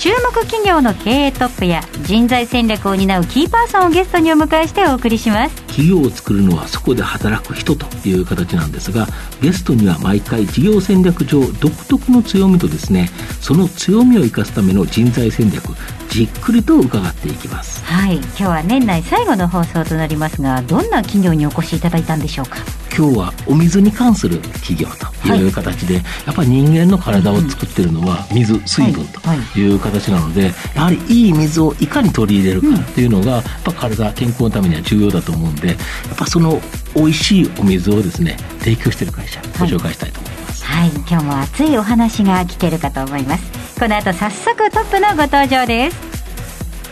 注目企業の経営トップや人材戦略を担うキーパーソンをゲストにお迎えしてお送りします。企業を作るのはそこで働く人という形なんですがゲストには毎回事業戦略上独特の強みとですねその強みを生かすための人材戦略じっくりと伺っていきます。はい。今日は年内最後の放送となりますがどんな企業にお越しいただいたんでしょうか？今日はお水に関する企業という形で、はい、やっぱり人間の体を作ってるのは水、水分とい。う形なので、やはりいい水をいかに取り入れるかっていうのが、やっぱ体健康のためには重要だと思うんでやっぱその美味しいお水をですね提供している会社ご紹介したいと思います、はい、はい、今日も熱いお話が聞けるかと思います。この後早速トップのご登場です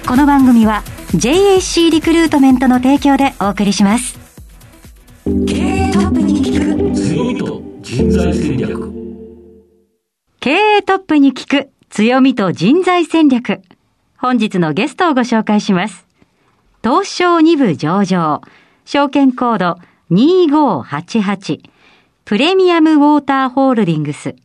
この番組は JAC リクルートメントの提供でお送りします。経営トップに聞く強みと人材戦略。経営トップに聞く強みと人材戦略。本日のゲストをご紹介します。東証2部上場。証券コード2588プレミアムウォーターホールディングス。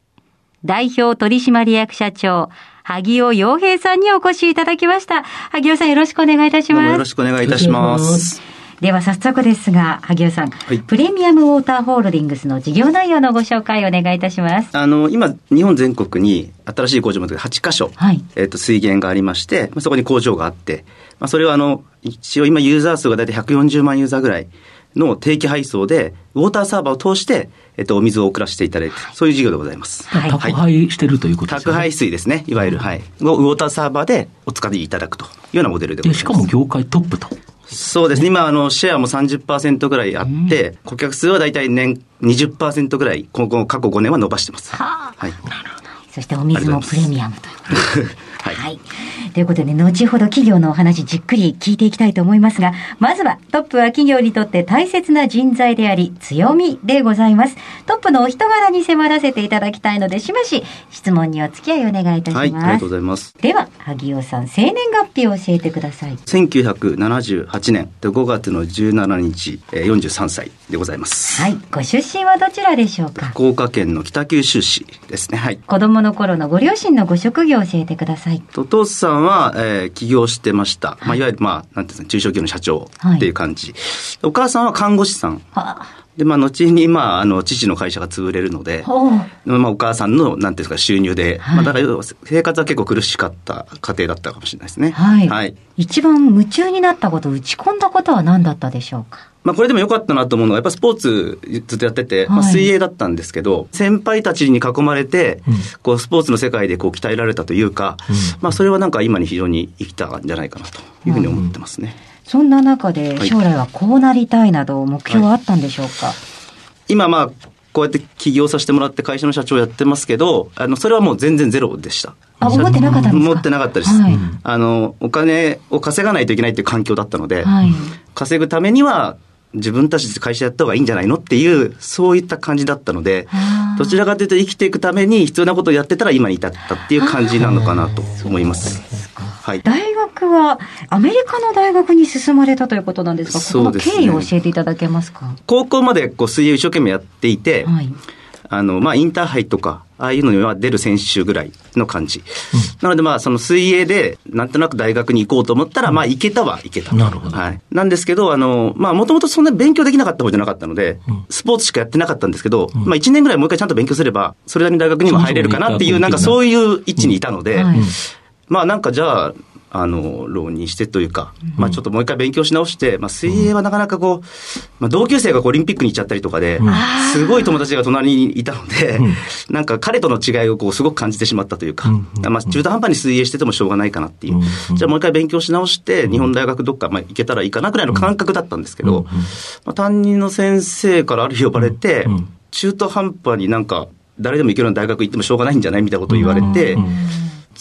代表取締役社長萩尾洋平さんにお越しいただきました。萩尾さんよろしくお願いいたします。よろしくお願いいたします。では早速ですが、萩尾さん、はい、プレミアムウォーターホールディングスの事業内容のご紹介をお願いいたします。あの、今、日本全国に新しい工場も8箇所、はい、えっ、と、水源がありまして、まあ、そこに工場があって、まあ、それはあの、一応今ユーザー数が大体140万ユーザーぐらいの定期配送で、ウォーターサーバーを通して、えっと、お水を送らせていただいて、そういう事業でございます。はい、宅配してるということですね。宅配水ですね。いわゆる、はい。ウォーターサーバーでお使いいただくというようなモデルでございます。しかも業界トップと。そうですね。今、あの、シェアも30%ぐらいあって、顧客数は大体年20%ぐらい、今後、過去5年は伸ばしてます。はあ、はい。なるほど。そしてお水もプレミアムということです。はい、はい。ということで、後ほど企業のお話じっくり聞いていきたいと思いますが、まずはトップは企業にとって大切な人材であり、強みでございます。トップのお人柄に迫らせていただきたいので、しばし質問にお付き合いお願いいたします。はい、ありがとうございます。では、萩尾さん、生年月日を教えてください。1978年5月の17日、43歳でございます。はい。ご出身はどちらでしょうか？福岡県の北九州市ですね。はい。子供の頃のご両親のご職業を教えてください。お父さんは、えー、起業してました。まあ、いわゆる、まあ、なんていうんですか、中小企業の社長っていう感じ。はい、お母さんは看護師さん。で、まあ、後に、まあ、あの、父の会社が潰れるので、まあ、お母さんの、なんていうんですか、収入で、はい、まあ、だから、生活は結構苦しかった家庭だったかもしれないですね。はい。はい、一番夢中になったこと、打ち込んだことは何だったでしょうか？まあこれでも良かったなと思うのは、やっぱスポーツずっとやってて、まあ水泳だったんですけど、先輩たちに囲まれて、こうスポーツの世界でこう鍛えられたというか、まあそれはなんか今に非常に生きたんじゃないかなというふうに思ってますね。そんな中で将来はこうなりたいなど目標はあったんでしょうか、はい、今まあこうやって起業させてもらって会社の社長やってますけど、あの、それはもう全然ゼロでした。あ、思ってなかったんですか？思ってなかったです。はい、あの、お金を稼がないといけないっていう環境だったので、はい、稼ぐためには自分たちで会社やった方がいいんじゃないのっていう、そういった感じだったので、どちらかというと生きていくために必要なことをやってたら今に至ったっていう感じなのかなと思います。はい、大学はアメリカの大学に進まれたということなんですが、この経緯を教えていただけますか？高校までこう水泳一生懸命やっていて、はいあの、まあ、インターハイとか、ああいうのには出る選手ぐらいの感じ。うん、なので、まあ、その水泳で、なんとなく大学に行こうと思ったら、まあ、行けたは行けた。なるほど。はい。なんですけど、あの、まあ、もともとそんな勉強できなかった方じゃなかったので、うん、スポーツしかやってなかったんですけど、うん、まあ、1年ぐらいもう一回ちゃんと勉強すれば、それなりに大学にも入れるかなっていう、なんかそういう位置にいたので、まあ、なんかじゃあ、あの、浪人してというか、まあちょっともう一回勉強し直して、まあ水泳はなかなかこう、まあ同級生がオリンピックに行っちゃったりとかで、すごい友達が隣にいたので、なんか彼との違いをこうすごく感じてしまったというか、まあ中途半端に水泳しててもしょうがないかなっていう、じゃあもう一回勉強し直して、日本大学どっかまあ行けたらいいかなぐらいの感覚だったんですけど、まあ担任の先生からある日呼ばれて、中途半端になんか誰でも行けるような大学行ってもしょうがないんじゃないみたいなことを言われて、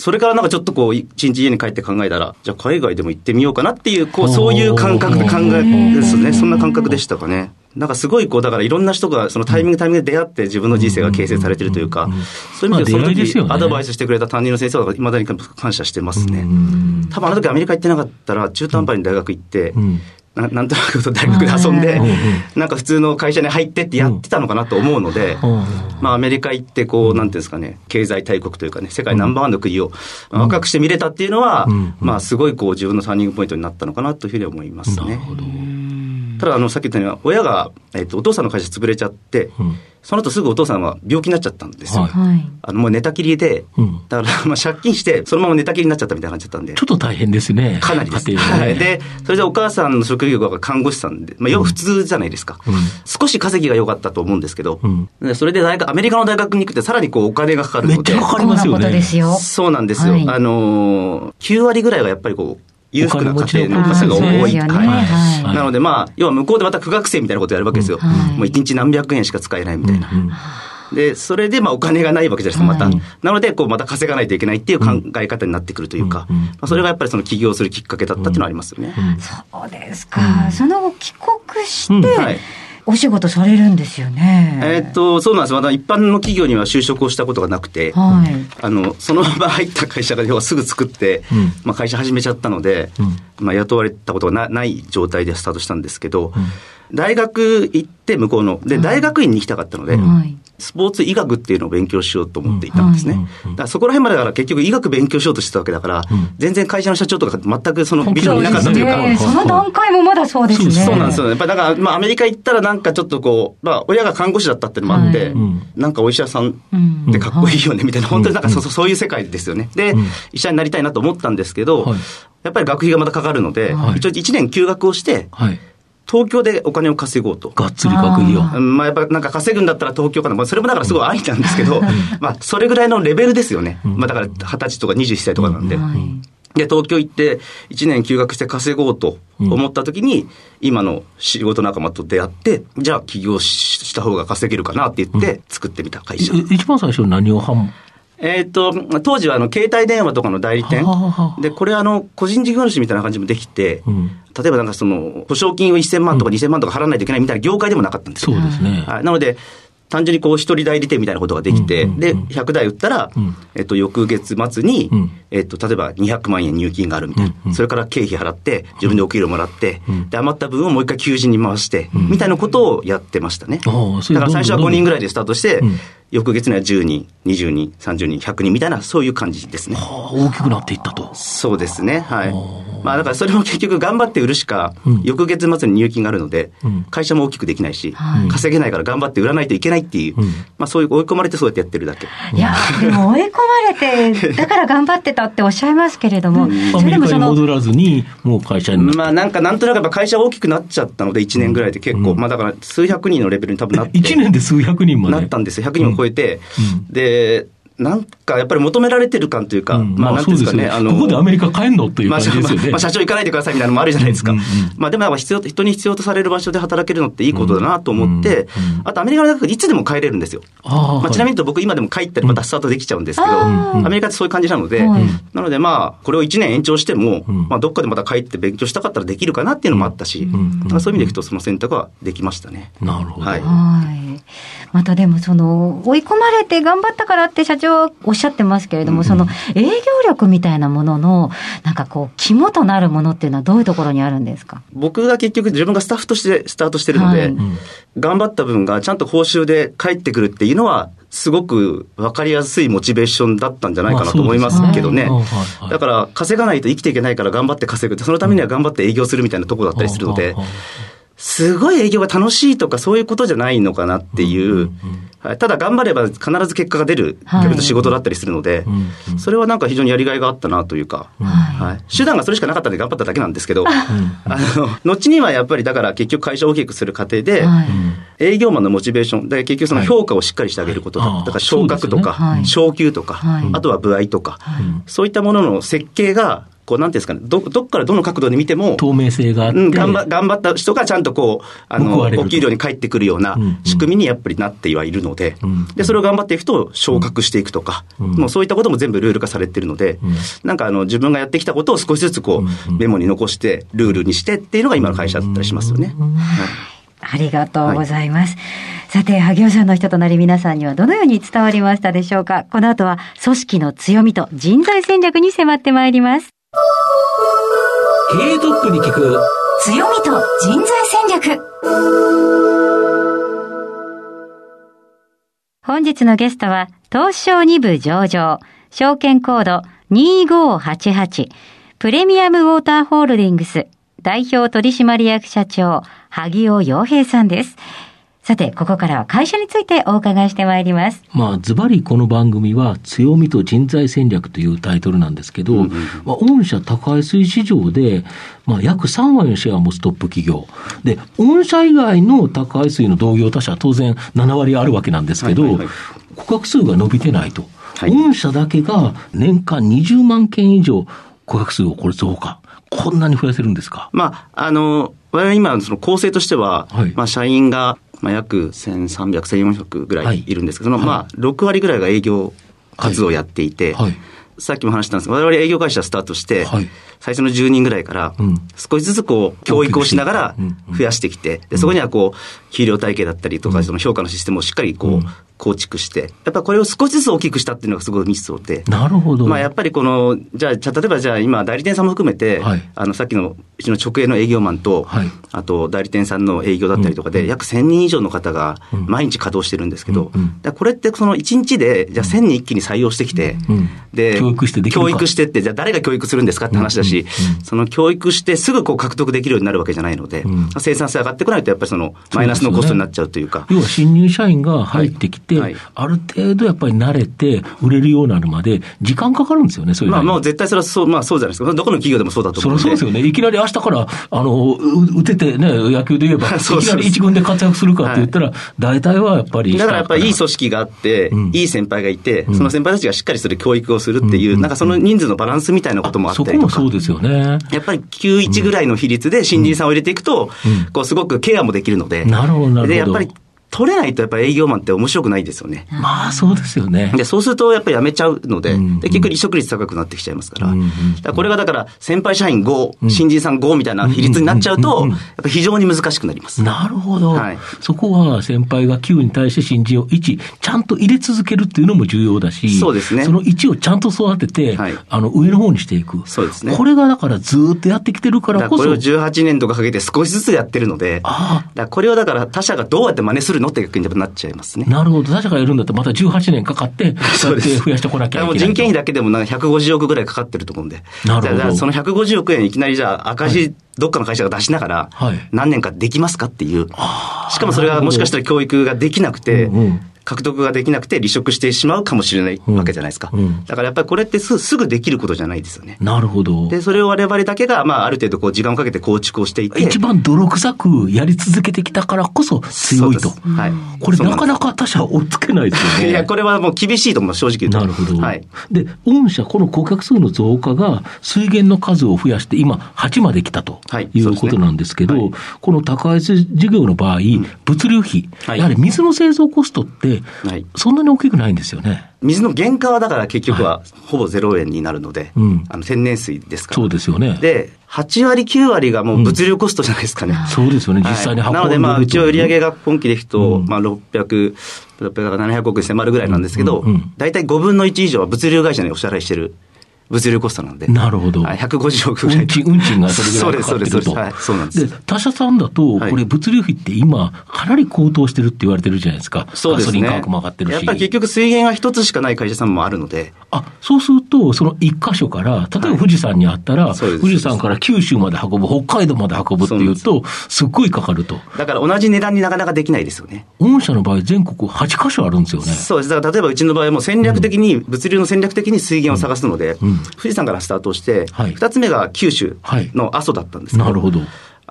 それからなんかちょっとこう、一日家に帰って考えたら、じゃあ海外でも行ってみようかなっていう、こう、そういう感覚で考えですね。そんな感覚でしたかね。なんかすごいこう、だからいろんな人がそのタイミングタイミングで出会って自分の人生が形成されてるというか、そういう意味でその時アドバイスしてくれた担任の先生はいまだに感謝してますね。多分あの時アメリカ行ってなかったら中途半端に大学行って、な なんとなく大学で遊んで、なんか普通の会社に入ってってやってたのかなと思うので、まあアメリカ行ってこう、なんていうんですかね、経済大国というかね、世界ナンバーワンの国を若くして見れたっていうのは、まあすごいこう自分のターニングポイントになったのかなというふうに思いますね。ただあの、さっき言ったように、親が、えっと、お父さんの会社潰れちゃって、その後すぐお父さんは病気になっちゃったんですよ。はい、あのもう寝たきりで、うん、だからまあ 借金して、そのまま寝たきりになっちゃったみたいな感じだったんで。ちょっと大変ですね。かなりです。はい。で、それでお母さんの職業が看護師さんで、まあ要は普通じゃないですか。うん、少し稼ぎが良かったと思うんですけど、うん、それで大学、アメリカの大学に行くってさらにこうお金がかかるので。めっちゃかかりますよね。そうなんですよ。はい、あのー、9割ぐらいはやっぱりこう、裕福な家庭の方が多い。はい。なのでまあ、要は向こうでまた苦学生みたいなことやるわけですよ。もう一日何百円しか使えないみたいな。で、それでまあお金がないわけじゃないですか、また。なので、こうまた稼がないといけないっていう考え方になってくるというか、まあ、それがやっぱりその起業するきっかけだったっていうのはありますよね。そうですか。その後帰国して、はいお仕事されるんですよね。えっと、そうなんです。まだ一般の企業には就職をしたことがなくて、はい、あの、そのまま入った会社が要はすぐ作って、うん、まあ会社始めちゃったので、うん、まあ雇われたことがない状態でスタートしたんですけど、うん大学行って向こうの、で、大学院に行きたかったので、はい、スポーツ医学っていうのを勉強しようと思っていたんですね。だからそこら辺までだから結局医学勉強しようとしてたわけだから、全然会社の社長とか全くそのビジョンになかったというか。その段階もまだそうですね。そうなんですよね。やっぱだから、まあアメリカ行ったらなんかちょっとこう、まあ親が看護師だったっていうのもあって、なんかお医者さんってかっこいいよねみたいな、本当になんかそそういう世界ですよね。で、医者になりたいなと思ったんですけど、やっぱり学費がまたかかるので、一応1年休学をして、東京でお金を稼ごうと。がっつり学費を。まあやっぱなんか稼ぐんだったら東京かな。まあそれもだからすごいありなんですけど、まあそれぐらいのレベルですよね。まあだから二十歳とか21歳とかなんで。で、東京行って1年休学して稼ごうと思った時に、今の仕事仲間と出会って、じゃあ起業した方が稼げるかなって言って作ってみた会社。一番最初何をえっ、と、当時はあの携帯電話とかの代理店。で、これあの、個人事業主みたいな感じもできて、うん、例えばなんかその、保証金を1000万とか2000万とか払わないといけないみたいな業界でもなかったんですよ。そうですね。はい。なので、単純にこう一人代理店みたいなことができて、で、100台売ったら、えっと、翌月末に、えっと、例えば200万円入金があるみたいな。それから経費払って、自分でお給料もらって、で、余った分をもう一回求人に回して、みたいなことをやってましたね。だから最初は5人ぐらいでスタートして、翌月には10人、20人、30人、100人みたいな、そういう感じですね。大きくなっていったと。そうですね。はい。まあ、だからそれも結局頑張って売るしか、翌月末に入金があるので、会社も大きくできないし、稼げないから頑張って売らないといけないっていう、まあ、そういう追い込まれてそうやってやってるだけ。いや、でも追い込まれて、だから頑張ってたっておっしゃいますけれども、それでもその。戻らずに、もう会社にまあ、なんか、なんとなくやっぱ会社大きくなっちゃったので、1年ぐらいで結構、まあ、だから数百人のレベルに多分なって。1年で数百人までなったんですよ。100人を超えて、で、なんかやっぱり求められてる感というか、うん、まあ、なんですかね、あの、ここでアメリカ帰んのっていう感じですよね。まあ、社長行かないでくださいみたいなのもあるじゃないですか。まあ、でも必要、人に必要とされる場所で働けるのっていいことだなと思って、あとアメリカの大学いつでも帰れるんですよ。まあ、ちなみにと僕今でも帰ったりまたスタートできちゃうんですけど、アメリカってそういう感じなので、なのでまあ、これを1年延長しても、まあ、どっかでまた帰って勉強したかったらできるかなっていうのもあったし、そういう意味でいくとその選択はできましたね。なるほど。はい。またでもその、追い込まれて頑張ったからって社長はおっしゃってますけれども、うん、その営業力みたいなものの、なんかこう、肝となるものっていうのはどういうところにあるんですか？僕が結局自分がスタッフとしてスタートしてるので、はい、頑張った分がちゃんと報酬で返ってくるっていうのは、すごく分かりやすいモチベーションだったんじゃないかなと思いますけどね。だから、稼がないと生きていけないから頑張って稼ぐって、そのためには頑張って営業するみたいなところだったりするので、すごい営業が楽しいとかそういうことじゃないのかなっていう、はい、ただ頑張れば必ず結果が出る、逆に仕事だったりするので、それはなんか非常にやりがいがあったなというか、はい、手段がそれしかなかったんで頑張っただけなんですけど、あの、後にはやっぱりだから結局会社を大きくする過程で、営業マンのモチベーション、で結局その評価をしっかりしてあげることだ、だから昇格とか、昇給とか、あとは部合とか、そういったものの設計がこう、なんていうんですかね、ど、どっからどの角度で見ても、透明性があって、うん、頑張頑張った人がちゃんとこう、あの、お給料に返ってくるような仕組みにやっぱりなってはいるので、うん。うん、で、それを頑張っていくと昇格していくとか、うん、もうそういったことも全部ルール化されてるので、うん、なんかあの、自分がやってきたことを少しずつこう、メモに残して、ルールにしてっていうのが今の会社だったりしますよね。ありがとうございます。はいさて、萩尾さんの人となり皆さんにはどのように伝わりましたでしょうか？この後は組織の強みと人材戦略に迫ってまいります。経営トップに聞く強みと人材戦略本日のゲストは東証2部上場証券コード2588プレミアムウォーターホールディングス代表取締役社長萩尾洋平さんです。さて、ここからは会社についてお伺いしてまいります。まあ、ズバリこの番組は、強みと人材戦略というタイトルなんですけど、うんうん、まあ、御社高水市場で、まあ、約3割のシェアを持つトップ企業。で、御社以外の高水の同業他社は当然7割あるわけなんですけど、はいはいはい、顧客数が伸びてないと。はい、御社だけが年間20万件以上顧客数をこれ増加。こんなに増やせるんですか？まあ、あの、我々今、その構成としては、はい、まあ、社員がまあ、約1300、1400ぐらいい。るんですけど、はい、まあ、6割ぐらいが営業活動をやっていて、はい。はい、さっきも話したんですが、我々営業会社スタートして、最初の10人ぐらいから、少しずつこう、教育をしながら増やしてきて、でそこにはこう、給料体系だったりとか、その評価のシステムをしっかりこう、構築して、やっぱこれを少しずつ大きくしたっていうのがすごいミソで。なるほど。まあやっぱりこの、じゃあ、例えばじゃあ今、代理店さんも含めて、はい、あの、さっきのうちの直営の営業マンと、はい、あと代理店さんの営業だったりとかで、うん、約1000人以上の方が毎日稼働してるんですけど、うん、これってその1日で、じゃあ1000人一気に採用してきて、うん、で、教育して教育してって、じゃあ誰が教育するんですかって話だし、その教育してすぐこう獲得できるようになるわけじゃないので、生産性上がってこないと、やっぱりそのマイナスのコストになっちゃうというか。要は新入社員が入ってきて、はい。ある程度やっぱり慣れて、売れるようになるまで、時間かかるんですよね、そういうまあ、もう絶対それはそう、まあそうじゃないですか。どこの企業でもそうだと思うそそうですよね。いきなり明日から、あの、打ててね、野球で言えば、いきなり一軍で活躍するかって言ったら、大体はやっぱり。だからやっぱりいい組織があって、うん、いい先輩がいて、その先輩たちがしっかりする教育をするっていう、うん、なんかその人数のバランスみたいなこともあったりとか。そこもそうですよね。やっぱり91ぐらいの比率で新人さんを入れていくと、こうすごくケアもできるので。なるほど、なるほど。で、やっぱり取れないとやっぱり営業マンって面白くないですよね。まあそうですよね。で、そうするとやっぱり辞めちゃうので、うんうん、で結局離職率高くなってきちゃいますから。うんうん、からこれがだから先輩社員5、うん、新人さん5みたいな比率になっちゃうと、やっぱ非常に難しくなります。なるほど。はい、そこは先輩が9に対して新人を1、ちゃんと入れ続けるっていうのも重要だし、そうですね。その1をちゃんと育てて、はい、あの上の方にしていく。そうですね。これがだからずっとやってきてるからこそ。これを18年とかかけて少しずつやってるので、あだこれをだから他社がどうやって真似するのって逆になっちゃいますね。なるほど。他社がやるんだったらまた18年かかって、そうやって増やしてこなきゃいけない。人件費だけでもなんか150億ぐらいかかってると思うんで。なるほど。その150億円いきなりじゃあ赤字、どっかの会社が出しながら、何年かできますかっていう。しかもそれがもしかしたら教育ができなくて、獲得ができなくて離職してしまうかもしれないわけじゃないですか。うんうん、だからやっぱりこれってすすぐできることじゃないですよね。なるほど。で、それを我々だけが、まあ、ある程度こう時間をかけて構築をしていて。一番泥臭くやり続けてきたからこそ強いと。はい。これなかなか他社追っつけないですよね。いや、これはもう厳しいと思う、正直言うと。なるほど。はい。で、御社、この顧客数の増加が水源の数を増やして今8まで来たということなんですけど、はいねはい、この高安事業の場合、物流費、はい、やはり水の製造コストって、はい、そんなに大きくないんですよね。水の原価はだから結局はほぼ0円になるので、はいあの天然水ですから。そうですよね。で、8割、9割がもう物流コストじゃないですかね。うん、そうですよね、実際に運んで、はい、なので、まあ、うちは売上が今期でいくと、うん、まあ、600、600から700億に迫るぐらいなんですけど、大体5分の1以上は物流会社にお支払いしてる物流コストなんで。なるほど。150億ぐらい。運賃、運賃がそれぐらいかかってると。そうです、そうです。はい、そうなんです。で、他社さんだと、これ物流費って今、かなり高騰してるって言われてるじゃないですか。そうですね。ガソリン価格も上がってるし。やっぱり結局水源が一つしかない会社さんもあるので。あ、そうすると、その一箇所から、例えば富士山にあったら、はい、富士山から九州まで運ぶ、北海道まで運ぶっていうと、すっごいかかると。だから同じ値段になかなかできないですよね。御社の場合、全国8箇所あるんですよね。そうです。だから例えばうちの場合も戦略的に、うん、物流の戦略的に水源を探すので、うんうん、富士山からスタートして、はい、2つ目が九州の阿蘇だったんですけど、なるほど。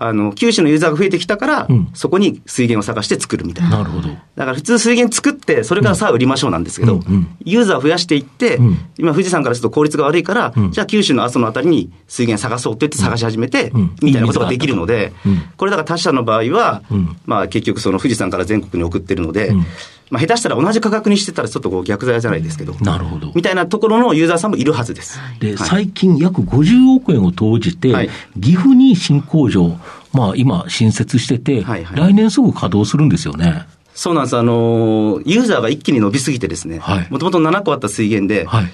あの、九州のユーザーが増えてきたから、うん。そこに水源を探して作るみたいな。なるほど。だから普通水源作って、それからさあ売りましょうなんですけど、うん。うん。ユーザーを増やしていって、うん。今富士山からすると効率が悪いから、うん。じゃあ九州の阿蘇のあたりに水源探そうって言って探し始めて、うん。みたいなことができるので、うん。これだから他社の場合は、うん。まあ結局その富士山から全国に送ってるので、うんまあ下手したら同じ価格にしてたらちょっとこう逆剤じゃないですけど、なるほど。みたいなところのユーザーさんもいるはずです。で、はい。最近約50億円を投じて、はい。岐阜に新工場、まあ今新設してて、はいはい。来年すぐ稼働するんですよね。そうなんです。あのーユーザーが一気に伸びすぎてですね。はい、もともと7個あった水源で、はい。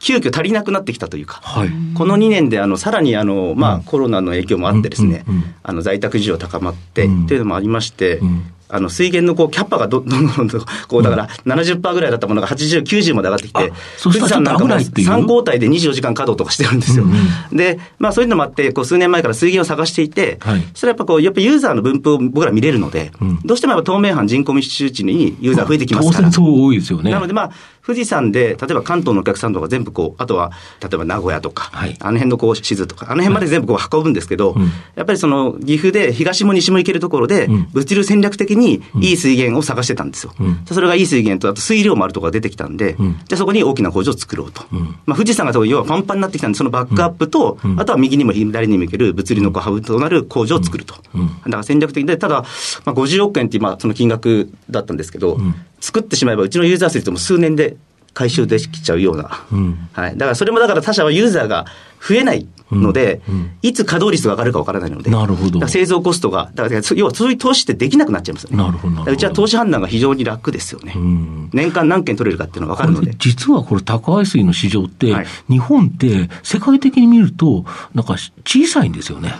急遽足りなくなってきたというか、はい。この2年であのさらにあの、まあ、うん。コロナの影響もあってですね、うん。うん。うん。あの在宅需要高まって、うん。っていうのもありまして、うんあの水源のこうキャッパがど どんどんどんどんこうだから70%ぐらいだったものが80、90まで上がってきてあ、そしたらちょっとなんかもう危ないっていう3交代で24時間稼働とかしてるんですよ。で、まあそういうのもあって、こう数年前から水源を探していて、はいそれはやっぱこう、やっぱユーザーの分布を僕ら見れるので、うんどうしてもやっぱ透明版人口密集地にユーザー増えてきますから。当然そう多いですよね。なので、まあ、富士山で、例えば関東のお客さんとか全部こう、あとは、例えば名古屋とか、はい。あの辺のこう、静とか、あの辺まで全部こう運ぶんですけど、うん。やっぱりその、岐阜で東も西も行けるところで、うん。物流戦略的にいい水源を探してたんですよ。うん。それがいい水源と、あと水量もあるところが出てきたんで、うん。じゃあそこに大きな工場を作ろうと。うん。まあ、富士山が要はパンパンになってきたんで、そのバックアップと、うん。あとは右にも左にも行ける物流のこうハブとなる工場を作ると。うん。だから戦略的で、ただ、まあ、50億円っていう、まあ、その金額だったんですけど、うん作ってしまえば、うちのユーザー数とも数年で回収できちゃうような。うんはい。だからそれもだから他社はユーザーが増えないので、うんうんいつ稼働率が上がるかわからないので。なるほど製造コストが、だから要はそういう投資ってできなくなっちゃいますよね。なるほどなるほどだからうちは投資判断が非常に楽ですよね。うん年間何件取れるかっていうのがわかるので。実はこれ、高海水の市場って、はい日本って世界的に見ると、なんか小さいんですよね。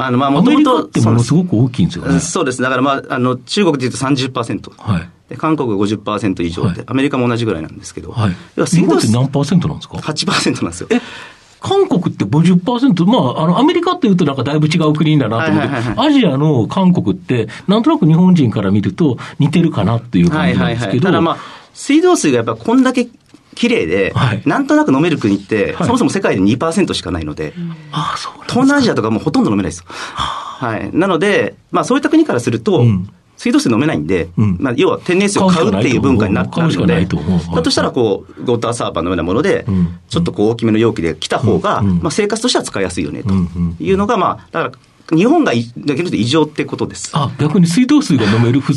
あの、まあ、アもともとってものすごく大きいんですよね。そうです。だからまあ、あの、中国で言うと30%。はい。で韓国が50%以上で、はいアメリカも同じぐらいなんですけど、はい。日水道水本って何パーセントなんですか？8%なんですよ。え韓国って50%、まあ、あの、アメリカっていうとなんかだいぶ違う国だなと思って、はいはいはいアジアの韓国って、なんとなく日本人から見ると似てるかなっていう感じなんですけど、ただまあ、水道水がやっぱこんだけ綺麗で、はい。なんとなく飲める国って、はい。そもそも世界で2%しかないので、東南アジアとかもうほとんど飲めないです。よ。はい。なので、まあそういった国からすると、うん。水道水飲めないんで、うん。まあ要は天然水を買うっていう文化になった買うしかので、だとしたらこう、ウォーターサーバーのようなものでうん、ちょっとこう大きめの容器で来た方が、うん。うん。まあ生活としては使いやすいよね、というのが、まあ、だから、日本がいだけど異常ってことです。あ、逆に水道水が飲める非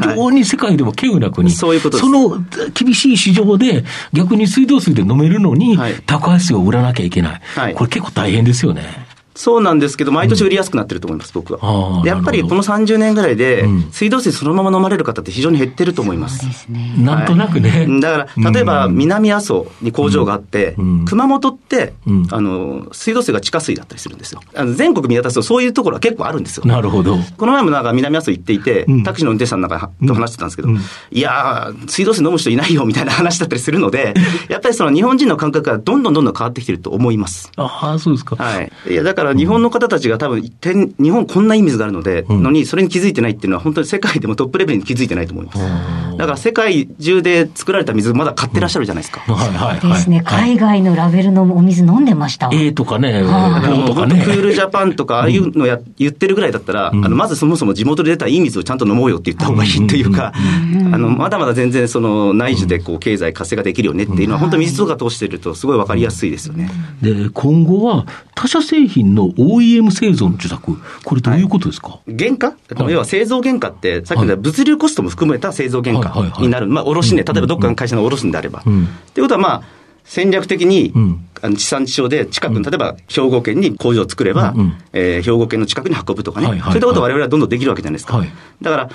常に世界でも稀有な国。そういうことですその厳しい市場で、逆に水道水で飲めるのに、はい高橋水を売らなきゃいけない。はいこれ結構大変ですよね。そうなんですけど、毎年売りやすくなってると思います、僕あーは。でやっぱりこの30年ぐらいでうん、水道水そのまま飲まれる方って非常に減ってると思います。ですね。なんとなくね。はいだから、例えばうん南阿蘇に工場があって、うん熊本って、うんあの、水道水が地下水だったりするんですよ。あの全国見渡すとそういうところは結構あるんですよ。なるほど。この前もなんか南阿蘇行っていて、うんタクシーの運転手さんなんかと話してたんですけど、うんいやー、水道水飲む人いないよみたいな話だったりするので、やっぱりその日本人の感覚がどんどんどんどん変わってきてると思います。ああ、そうですか。はい。いや、だから日本の方たちが多分、天日本こんないい水があるので、うんのに、それに気づいてないっていうのは、本当に世界でもトップレベルに気づいてないと思います。うんだから世界中で作られた水、まだ買ってらっしゃるじゃないですか。はいはいはい。ですね。はい海外のラベルのお水飲んでました。A とかね、とかね本当。クールジャパンとか、ああいうのや、言ってるぐらいだったら、うんあの、まずそもそも地元で出たいい水をちゃんと飲もうよって言った方がいいというか、あの、まだまだ全然その内需でこう経済活性化できるよねっていうのは、本当水とか通してるとすごいわかりやすいですよね。で、今後は他社製品の OEM 製造の受託、これどういうことですか、原価、要は製造原価って、さっき言った物流コストも含めた製造原価はいはいはい。になる。まあ、卸値、うん例えばどっかの会社の卸値であれば。うん。っていうことは、まあ、戦略的に、うん。あの地産地消で近くの、例えば兵庫県に工場を作れば、うんうん。えー兵庫県の近くに運ぶとかね、はいはいはい。そういったことを我々はどんどんできるわけじゃないですか。はい。だから、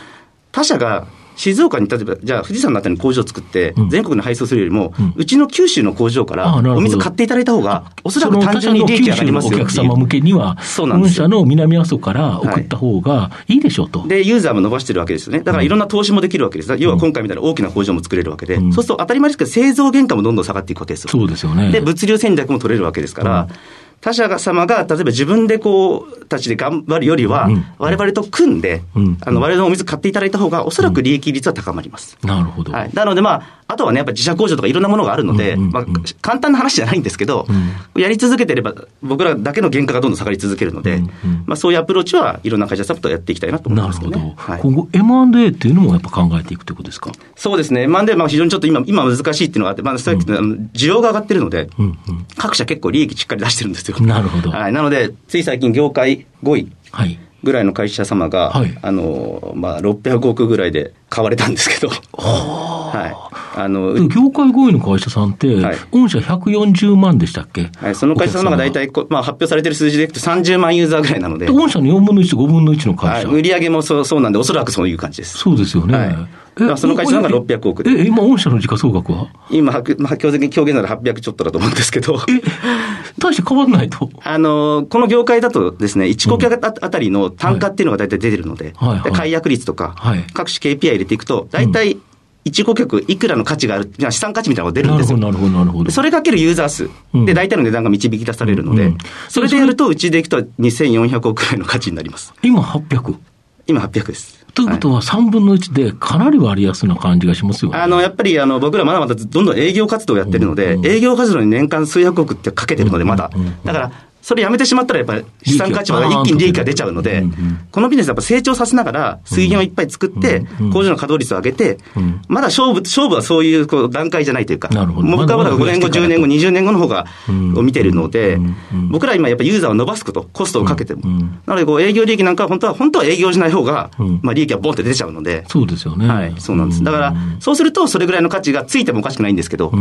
他社が静岡に例えば、じゃあ富士山のあたりに工場を作ってうん、全国に配送するよりも、うちの九州の工場からお水買っていただいた方が、おそらく単純に利益上がりますよお客様向けには、本社の南阿蘇から送った方がいいでしょうと。で、ユーザーも伸ばしてるわけですよね。だからいろんな投資もできるわけです。要は今回みたいな大きな工場も作れるわけで、うんそうすると当たり前ですけど、製造原価もどんどん下がっていくわけですよ。そうですよね。で、物流戦略も取れるわけですから、他社様が、例えば自分でこう、たちで頑張るよりは、われわれと組んで、あの、我々のお水買っていただいた方が、おそらく利益率は高まります。なるほど。はい。なので、まあ、あとはね、やっぱ自社工場とかいろんなものがあるので、まあ、簡単な話じゃないんですけど、やり続けてれば、僕らだけの原価がどんどん下がり続けるので、まあ、そういうアプローチはいろんな会社さんとやっていきたいなと思いますけど、ね、はい、今後 M&A っていうのもやっぱ考えていくということですか？そうですね。M&A、まあ、非常にちょっと今、今難しいっていうのがあって、まあ、そうやって、需要が上がってるので、各社結構利益しっかり出してるんですよ。なるほど。はい。なので、つい最近業界5位。はい。ぐらいの会社様が、はい、あの、まあ、600億ぐらいで買われたんですけど。はい。あの、業界5位の会社さんって、はい、御社140万でしたっけ？はい、その会社様が大体、まあ、発表されてる数字でいくと30万ユーザーぐらいなので。御社の4分の1と5分の1の会社。はい、売上もそうそうなんで、おそらくそういう感じです。そうですよね。はいその会社さんが600億で。え、今、御社の時価総額は？今、まあ、強的表現なら800ちょっとだと思うんですけど。え、大して変わんないと。あの、この業界だとですね、1顧客あたりの単価っていうのが大体出てるので、はいはい、解約率とか、はい、各種 KPI 入れていくと、大体一顧客いくらの価値がある、じゃ資産価値みたいなのが出るんですよ。なるほど、なるほど。それかけるユーザー数で大体の値段が導き出されるので、それでやると、うちでいくと2400億くらいの価値になります。今 800? 今800です。ということは、3分の1でかなり割安な感じがしますよ、ね、あの、やっぱり、あの、僕らまだまだどんどん営業活動をやってるので、うんうん、営業活動に年間数百億ってかけてるので、まだ。だから、それやめてしまったらやっぱり資産価値は一気に利益が出ちゃうので、このビジネスやっぱ成長させながら水源をいっぱい作って、工場の稼働率を上げて、まだ勝負、勝負はそういうこう段階じゃないというか、僕はまだ5年後、10年後、20年後の方が、を見てるので、僕ら今やっぱユーザーを伸ばすこと、コストをかけても。なのでこう営業利益なんかは本当は、本当は営業しない方が、まあ利益はボンって出ちゃうので。そうですよね。はい、そうなんです。だから、そうするとそれぐらいの価値がついてもおかしくないんですけど、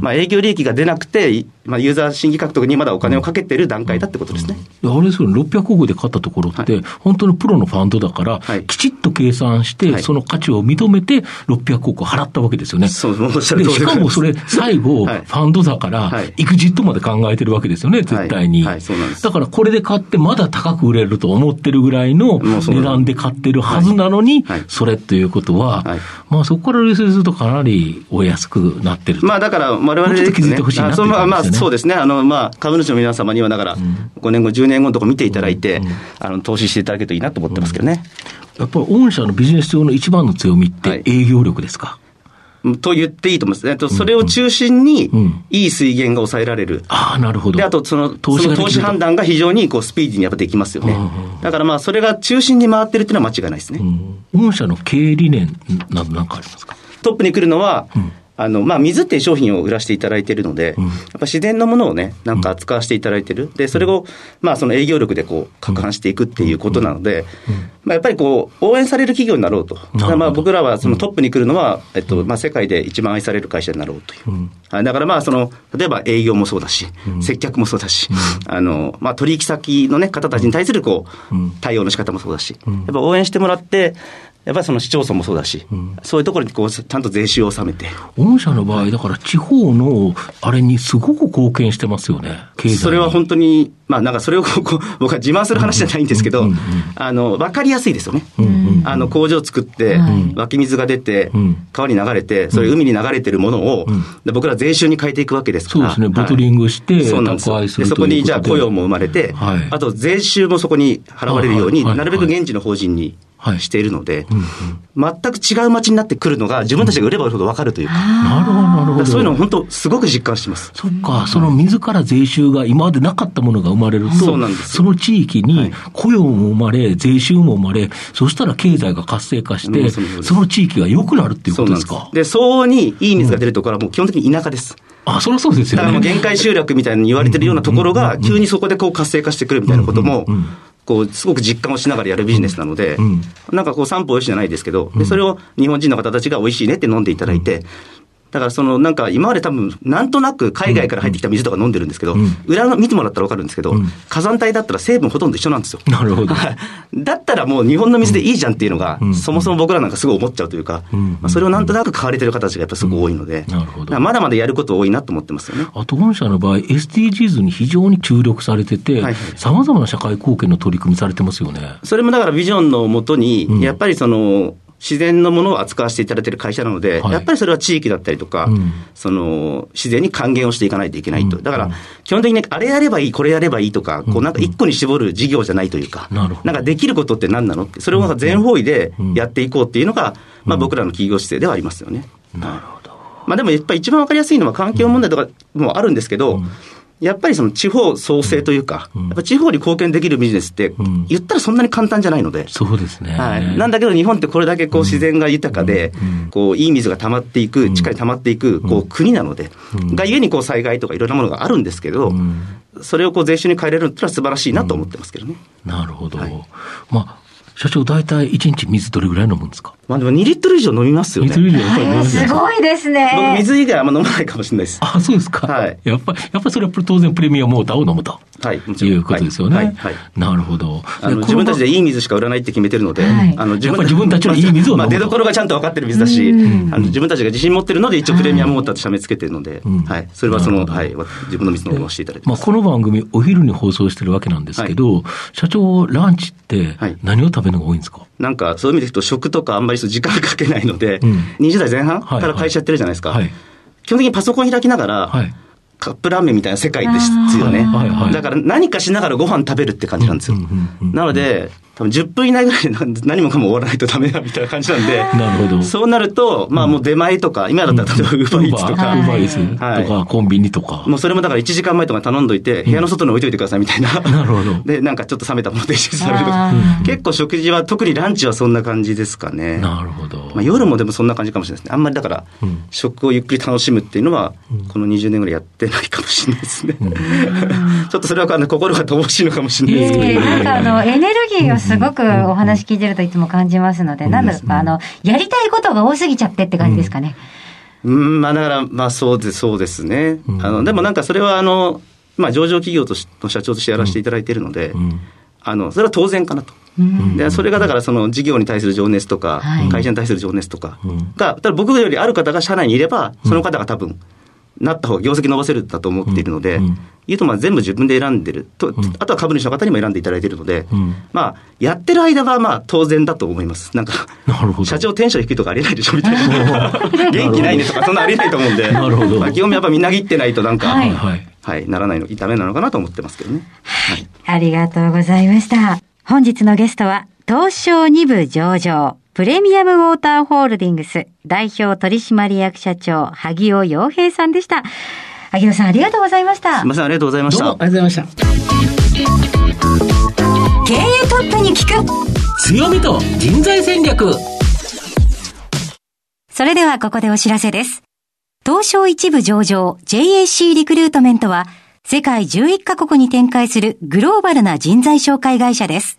まあ営業利益が出なくて、まあユーザー新規獲得にまだお金をかけてる段階だってことですね。あれですよ、600億で買ったところって、はい、本当にプロのファンドだから、はい、きちっと計算して、はい、その価値を認めて、600億払ったわけですよね。そうでしかもそれ、最後、ファンドだから、エグジットまで考えてるわけですよね、絶対に。だからこれで買って、まだ高く売れると思ってるぐらいの値段で買ってるはずなのに、それということは、まあそこから冷静するとかなりお安くなってる。まあだから、我々で、ね、気づいてほしいなと、ね、まあそうですね、あのまあ株主の皆様には、だから、5年後、10年後のとこ見ていただいて、あの投資していただけるといいなと思ってますけどね。やっぱり御社のビジネス上の一番の強みって営業力ですか、と言っていいと思います。えっと、それを中心に、いい水源が抑えられる。ああ、なるほど。で、あと、その、投資投資判断が非常に、こう、スピーディーにやっぱできますよね。だからまあ、それが中心に回ってるっていうのは間違いないですね。御社の経営理念などなんかありますか？トップに来るのは、あの、まあ、水っていう商品を売らせていただいているので、うん、やっぱ自然のものをね、なんか扱わせていただいてる。で、それを、まあ、その営業力でこう、攪拌していくっていうことなので、まあ、やっぱりこう、応援される企業になろうと。まあ、僕らはそのトップに来るのは、えっと、まあ、世界で一番愛される会社になろうという。うん、だからまあ、その、例えば営業もそうだし、接客もそうだし、あの、まあ、取引先のね、方たちに対するこう、対応の仕方もそうだし、やっぱ応援してもらって、やっぱりその市町村もそうだし、うん、そういうところにこうちゃんと税収を納めて。御社の場合、だから地方のあれにすごく貢献してますよね、それは本当に、まあなんかそれをこう僕は自慢する話じゃないんですけど、あの、わかりやすいですよね。あの、工場を作って、湧き水が出て、川に流れて、それ海に流れてるものを、僕ら税収に変えていくわけですから。そうですね、ボトリングして、そうなんですで。そこにじゃあ雇用も生まれて、あと税収もそこに払われるように、なるべく現地の法人にしているので、全く違う街になってくるのが、自分たちが売れば売るほど分かるというか、なるほど、なるほど。そういうのを本当、すごく実感してます。そっか、その自ら税収が今までなかったものが生まれると、そうなんですその地域に雇用も生まれ、税収も生まれ、そしたら経済が活性化して、その地域が良くなるっていうことですか？で、相応にいい水が出るところは、もう基本的に田舎です。あ、そりゃそうですよね。だからもう限界集落みたいに言われてるようなところが、急にそこでこう活性化してくるみたいなことも、こう、すごく実感をしながらやるビジネスなので、なんかこう、散歩よしじゃないですけど、で、それを日本人の方たちが美味しいねって飲んでいただいて、だからそのなんか今まで多分なんとなく海外から入ってきた水とか飲んでるんですけど、うん、裏の見てもらったら分かるんですけど、うん、火山帯だったら成分ほとんど一緒なんですよ。なるほど。だったらもう日本の水でいいじゃんっていうのが、うん、そもそも僕らなんかすごい思っちゃうというか、まあ、それをなんとなく買われてる方たちがやっぱすごい多いので、なるほど。まだまだやること多いなと思ってますよね。あと本社の場合、SDGs に非常に注力されてて、さまざまな社会貢献の取り組みされてますよね。それもだからビジョンのもとに、やっぱりその、自然のものを扱わせていただいている会社なので、はい、やっぱりそれは地域だったりとか、うん、その、自然に還元をしていかないといけないと。だから、基本的にあれやればいい、これやればいいとか、こうなんか一個に絞る事業じゃないというか、なんかできることって何なの？って、それを全方位でやっていこうっていうのが、まあ僕らの企業姿勢ではありますよね。なるほど。まあでもやっぱり一番わかりやすいのは環境問題とかもあるんですけど、やっぱりその地方創生というか、やっぱ地方に貢献できるビジネスって、言ったらそんなに簡単じゃないので。そうですね。はい。なんだけど日本ってこれだけこう自然が豊かで、こういい水が溜まっていく、地下に溜まっていく、こう国なので、がゆえにこう災害とかいろんなものがあるんですけど、それをこう税収に変えれるってのは素晴らしいなと思ってますけどね。なるほど。まあ社長、大体1日水どれぐらい飲むんですか？まあでも2リットル以上飲みますよね。2リットル以上やっぱり飲みますすごいですね。僕水以外あんま飲まないかもしれないです。あ、そうですか。はい。やっぱり、やっぱりそれは当然プレミアムウォーターを飲むと。はい。いうことですよね。はい。はい、なるほど。あの自分たちでいい水しか売らないって決めてるので、はい、あの自分自分たちのいい水を飲むまあ出所がちゃんと分かってる水だし、あの自分たちが自信持ってるので一応プレミアムウォーターって社名つけてるので、はい。それはその、はい。自分の水飲ませていただいてまあこの番組お昼に放送してるわけなんですけど、社長ランチって何を食べるのが多いんですか？なんかそういう意味でいくと食とかあんまり時間かけないので、うん、20代前半から会社やってるじゃないですか。はいはい、基本的にパソコン開きながら、はい、カップラーメンみたいな世界ですよね。だから何かしながらご飯食べるって感じなんですよ。なので、多分10分以内ぐらいで何もかも終わらないとダメだみたいな感じなんで、なるほど。そうなると、まあもう出前とか、今だったら例えばウーバーイーツとか、ウーバーイーツとか、コンビニとか。もうそれもだから1時間前とか頼んどいて、部屋の外に置いといてくださいみたいな。なるほど。で、なんかちょっと冷めたもので一緒に食べるとか。結構食事は、特にランチはそんな感じですかね。なるほど。まあ夜もでもそんな感じかもしれないですね。あんまりだから、食をゆっくり楽しむっていうのは、この20年ぐらいやってないかもしれないですね。ちょっとそれは心が乏しいのかもしれないですけど。なんかあの、エネルギーをすごくお話聞いてるといつも感じますので、なんだろうか、あの、やりたいことが多すぎちゃってって感じですかね。うん、まあだから、まあそうでそうですね。あの、でもなんかそれはあの、まあ上場企業としの社長としてやらせていただいているので、あの、それは当然かなと。でそれがだからその事業に対する情熱とか、会社に対する情熱とかが、ただ僕よりある方が社内にいれば、その方が多分、なった方が業績伸ばせるんだと思っているので、言うとまあ全部自分で選んでると、あとは株主の方にも選んでいただいているので、まあ、やってる間はまあ当然だと思います。なんか、社長テンション低いとかありえないでしょみたいな。元気ないねとかそんなありえないと思うんで、なるほどまあ、基本やっぱみなぎってないとなんか、はい、はい、ならないの、ダメなのかなと思ってますけどね。はい。ありがとうございました。本日のゲストは、東証2部上場、プレミアムウォーターホールディングス代表取締役社長、萩尾洋平さんでした。萩尾さんありがとうございました。すみません、ありがとうございました。ありがとうございました。経営トップに聞く強みと人材戦略それではここでお知らせです。東証一部上場 JAC リクルートメントは世界11カ国に展開するグローバルな人材紹介会社です。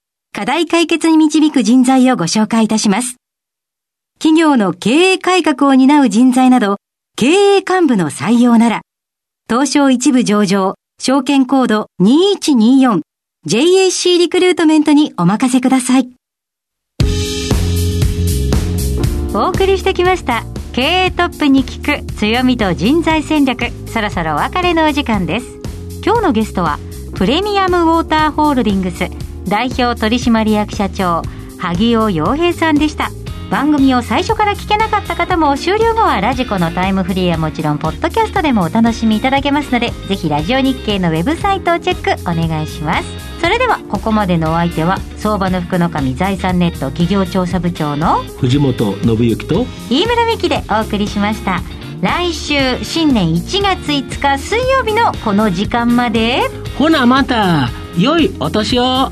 課題解決に導く人材をご紹介いたします。企業の経営改革を担う人材など、経営幹部の採用なら、東証一部上場、証券コード 2124JAC リクルートメントにお任せください。お送りしてきました。経営トップに聞く強みと人材戦略。そろそろお別れのお時間です。今日のゲストは、プレミアムウォーターホールディングス代表取締役社長萩尾洋平さんでした。番組を最初から聞けなかった方も終了後はラジコのタイムフリーはもちろんポッドキャストでもお楽しみいただけますのでぜひラジオ日経のウェブサイトをチェックお願いします。それではここまでのお相手は相場の福の神財産ネット企業調査部長の藤本信之と飯村美希でお送りしました。来週新年1月5日水曜日のこの時間まで。ほなまた良いお年を